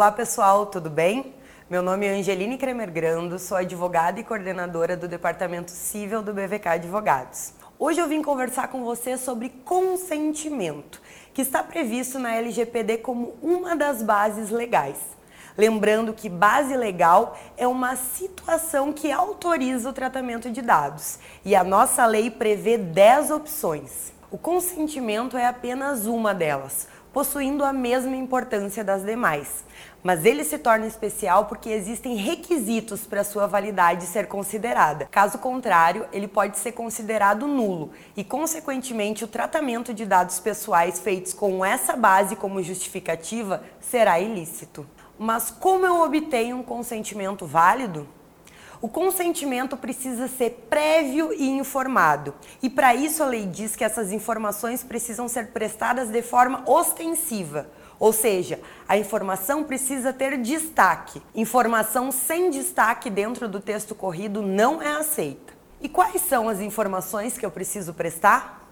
Olá pessoal, tudo bem? Meu nome é Angeline Kremer Grando, sou advogada e coordenadora do Departamento Civil do BVK Advogados. Hoje eu vim conversar com você sobre consentimento, que está previsto na LGPD como uma das bases legais. Lembrando que base legal é uma situação que autoriza o tratamento de dados e a nossa lei prevê 10 opções. O consentimento é apenas uma delas, possuindo a mesma importância das demais. Mas ele se torna especial porque existem requisitos para sua validade ser considerada. Caso contrário, ele pode ser considerado nulo e, consequentemente, o tratamento de dados pessoais feitos com essa base como justificativa será ilícito. Mas como eu obtenho um consentimento válido? O consentimento precisa ser prévio e informado. E para isso a lei diz que essas informações precisam ser prestadas de forma ostensiva. Ou seja, a informação precisa ter destaque. Informação sem destaque dentro do texto corrido não é aceita. E quais são as informações que eu preciso prestar?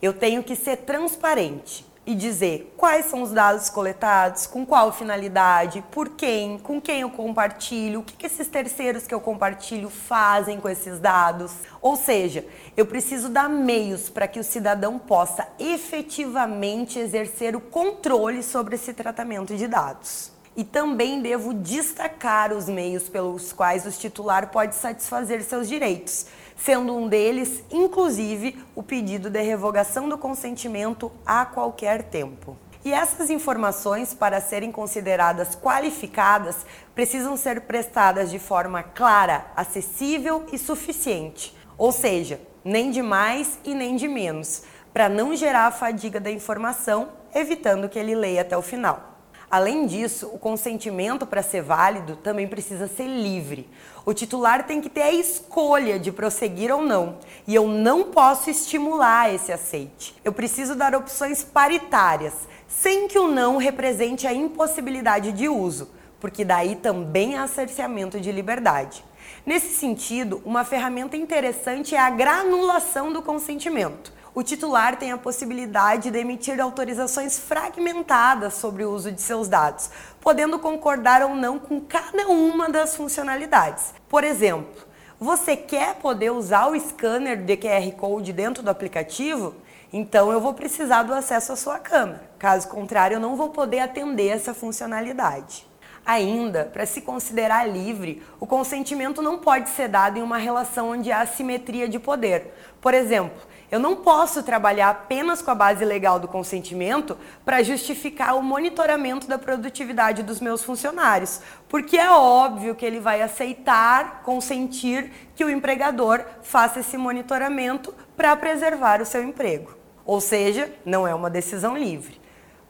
Eu tenho que ser transparente e dizer quais são os dados coletados, com qual finalidade, por quem, com quem eu compartilho, o que, esses terceiros que eu compartilho fazem com esses dados. Ou seja, eu preciso dar meios para que o cidadão possa efetivamente exercer o controle sobre esse tratamento de dados. E também devo destacar os meios pelos quais o titular pode satisfazer seus direitos, sendo um deles, inclusive, o pedido de revogação do consentimento a qualquer tempo. E essas informações, para serem consideradas qualificadas, precisam ser prestadas de forma clara, acessível e suficiente. Ou seja, nem de mais e nem de menos, para não gerar a fadiga da informação, evitando que ele leia até o final. Além disso, o consentimento para ser válido também precisa ser livre. O titular tem que ter a escolha de prosseguir ou não, e eu não posso estimular esse aceite. Eu preciso dar opções paritárias, sem que o não represente a impossibilidade de uso, porque daí também há cerceamento de liberdade. Nesse sentido, uma ferramenta interessante é a granulação do consentimento o titular tem a possibilidade de emitir autorizações fragmentadas sobre o uso de seus dados, podendo concordar ou não com cada uma das funcionalidades. Por exemplo, você quer poder usar o scanner de QR Code dentro do aplicativo? Então eu vou precisar do acesso à sua câmera. Caso contrário, eu não vou poder atender essa funcionalidade. Ainda, para se considerar livre, o consentimento não pode ser dado em uma relação onde há assimetria de poder. Por exemplo, eu não posso trabalhar apenas com a base legal do consentimento para justificar o monitoramento da produtividade dos meus funcionários, porque é óbvio que ele vai aceitar, consentir que o empregador faça esse monitoramento para preservar o seu emprego. Ou seja, não é uma decisão livre.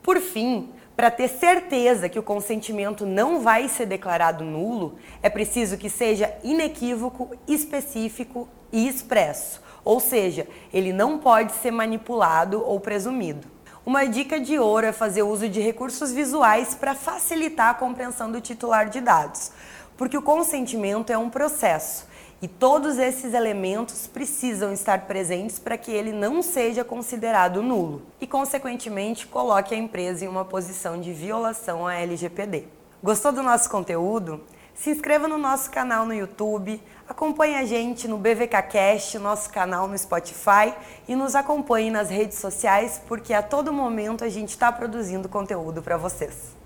Por fim, para ter certeza que o consentimento não vai ser declarado nulo, é preciso que seja inequívoco, específico e expresso. Ou seja, ele não pode ser manipulado ou presumido. Uma dica de ouro é fazer uso de recursos visuais para facilitar a compreensão do titular de dados, porque o consentimento é um processo e todos esses elementos precisam estar presentes para que ele não seja considerado nulo e, consequentemente, coloque a empresa em uma posição de violação à LGPD. Gostou do nosso conteúdo? Se inscreva no nosso canal no YouTube, acompanhe a gente no BVKcast, nosso canal no Spotify e nos acompanhe nas redes sociais, porque a todo momento a gente está produzindo conteúdo para vocês.